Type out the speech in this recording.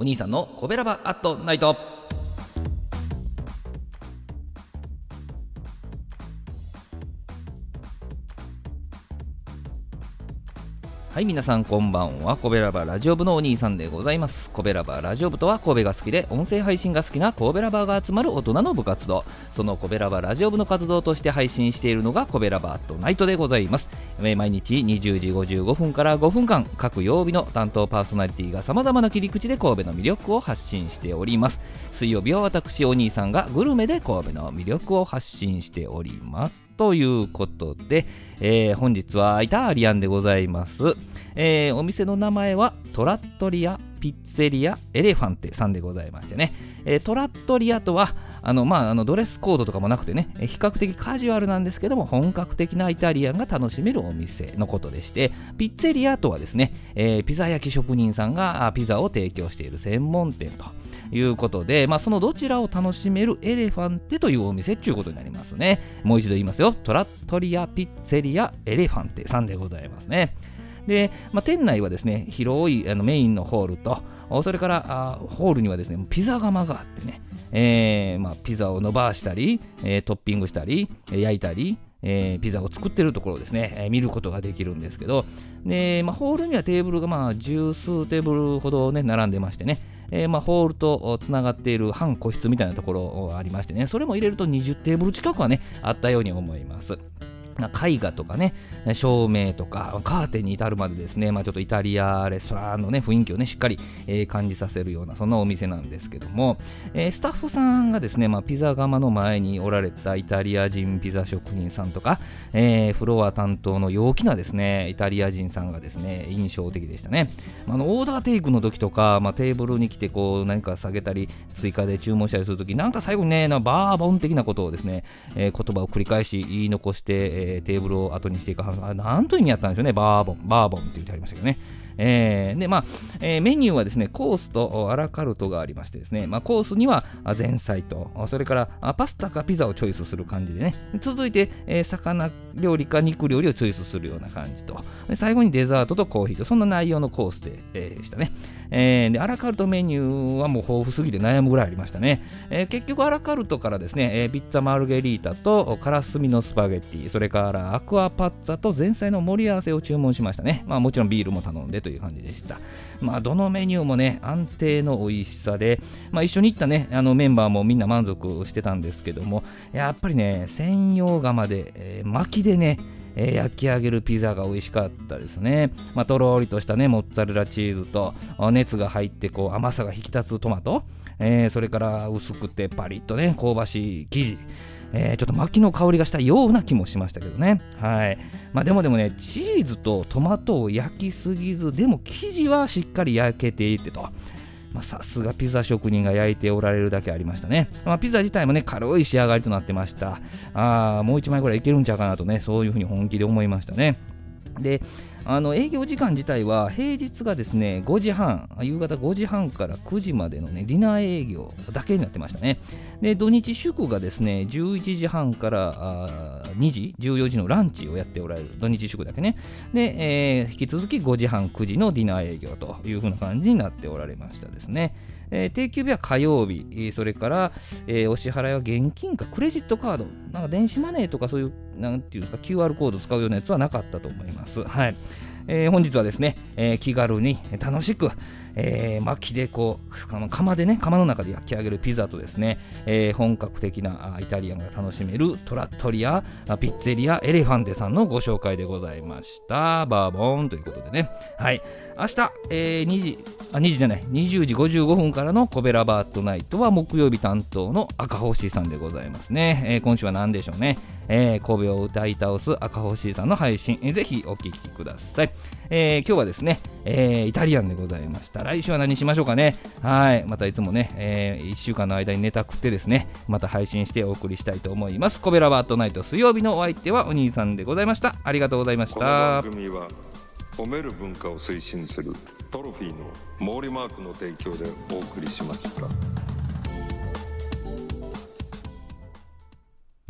お兄さんのコベラバアットナイト。はい、皆さんこんばんは。コベラバラジオ部のお兄さんでございます。コベラバラジオ部とは神戸が好きで音声配信が好きな神戸ラバーが集まる大人の部活動。そのコベラバラジオ部の活動として配信しているのがコベラバーとナイトでございます。毎日20時55分から5分間、各曜日の担当パーソナリティが様々な切り口で神戸の魅力を発信しております。水曜日は私お兄さんがグルメで神戸の魅力を発信しております。ということで、えー、本日はイタリアンでございます、えー、お店の名前はトラットリアピッツェリアエレファンテさんでございましてね、えー、トラットリアとはあの、まあ、あのドレスコードとかもなくてね、比較的カジュアルなんですけども本格的なイタリアンが楽しめるお店のことでしてピッツェリアとはですね、えー、ピザ焼き職人さんがピザを提供している専門店ということで、まあ、そのどちらを楽しめるエレファンテというお店ということになりますね。もう一度言いますよ。トラットリアピッツェリアエレファンテさんでございますね。で、まあ、店内はですね、広いあのメインのホールと、それからあホールにはですね、ピザ窯があってね、えーまあ、ピザを伸ばしたり、えー、トッピングしたり、焼いたり、えー、ピザを作ってるところをですね、えー、見ることができるんですけど、でまあ、ホールにはテーブルがまあ十数テーブルほどね、並んでましてね、えー、まあ、ホールとつながっている半個室みたいなところがありましてね、それも入れると20テーブル近くはね、あったように思います。絵画とかね、照明とか、カーテンに至るまでですね、まあ、ちょっとイタリアレストランのね、雰囲気をね、しっかり、えー、感じさせるような、そんなお店なんですけども、えー、スタッフさんがですね、まあ、ピザ窯の前におられたイタリア人ピザ職人さんとか、えー、フロア担当の陽気なですね、イタリア人さんがですね、印象的でしたね。あのオーダーテイクの時とか、まあ、テーブルに来てこう何か下げたり、追加で注文したりするとき、なんか最後にね、バーボン的なことをですね、え、言葉を繰り返し言い残して、えー、テーブルを後にしていくなんという意味やったんでしょうね、バーボン、バーボンって言ってありましたけどね。えー、で、まあ、えー、メニューはですね、コースとアラカルトがありましてですね、まあ、コースには前菜と、それからパスタかピザをチョイスする感じでね、続いて、えー、魚料理か肉料理をチョイスするような感じと、最後にデザートとコーヒーと、そんな内容のコースで、えー、したね。えー、で、アラカルトメニューはもう豊富すぎて悩むぐらいありましたね。えー、結局アラカルトからですね、えー、ピッツァマルゲリータとカラスミのスパゲッティ、それからアクアパッツァと前菜の盛り合わせを注文しましたね。まあもちろんビールも頼んでという感じでした。まあどのメニューもね、安定の美味しさで、まあ一緒に行ったね、あのメンバーもみんな満足してたんですけども、やっぱりね、専用釜で、えー、薪でね、えー、焼き上げるピザが美味しかったですね。まあ、とろーりとしたね、モッツァレラチーズと、熱が入ってこう甘さが引き立つトマト、えー、それから薄くてパリッとね、香ばしい生地。えー、ちょっと薪の香りがしたような気もしましたけどね。はい。まあでもでもね、チーズとトマトを焼きすぎず、でも生地はしっかり焼けていてと。まあ、さすがピザ職人が焼いておられるだけありましたね。まあ、ピザ自体もね、軽い仕上がりとなってました。ああ、もう1枚ぐらいいけるんちゃうかなとね、そういうふうに本気で思いましたね。で、あの営業時間自体は平日がですね5時半夕方5時半から9時までのねディナー営業だけになってましたね。で土日祝がですね11時半から2時14時のランチをやっておられる土日祝だけね。で、えー、引き続き5時半9時のディナー営業という風な感じになっておられましたですね。えー、定休日は火曜日、それから、えー、お支払いは現金かクレジットカード、なんか電子マネーとかそういう、なんていうか QR コード使うようなやつはなかったと思います。はい。えー、本日はですね、えー、気軽に楽しく、えー、薪でこう釜でね釜の中で焼き上げるピザとですね、えー、本格的なイタリアンが楽しめるトラットリアピッツェリアエレファンテさんのご紹介でございましたバーボンということでねはい明日、えー、2時あ2時じゃない。20時55分からのコベラバートナイトは木曜日担当の赤星さんでございますね、えー、今週は何でしょうね。えー、神戸を歌い倒す赤星さんの配信、えー、ぜひお聴きください、えー、今日はですね、えー、イタリアンでございました。来週は何しましょうかね。はい。またいつもね、えー、1週間の間にネタ食ってですねまた配信してお送りしたいと思います。コベラバートナイト水曜日のお相手はお兄さんでございました。ありがとうございました。この番組は褒める文化を推進するトロフィーの毛利マークの提供でお送りしました。